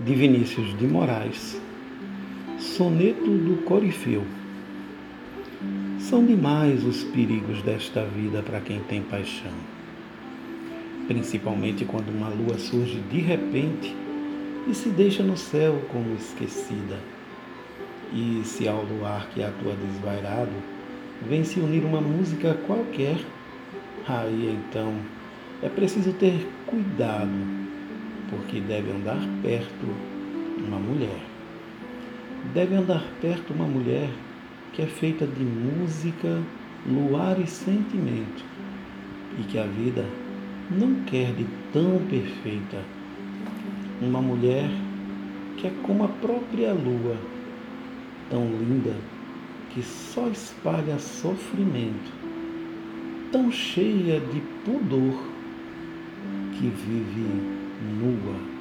de Vinícius de Moraes, soneto do Corifeu. São demais os perigos desta vida para quem tem paixão, principalmente quando uma lua surge de repente e se deixa no céu como esquecida. E se ao luar que atua desvairado vem se unir uma música qualquer, aí então é preciso ter cuidado porque deve andar perto uma mulher. Deve andar perto uma mulher que é feita de música, luar e sentimento, e que a vida não quer de tão perfeita. Uma mulher que é como a própria lua, tão linda que só espalha sofrimento, tão cheia de pudor que vive nua.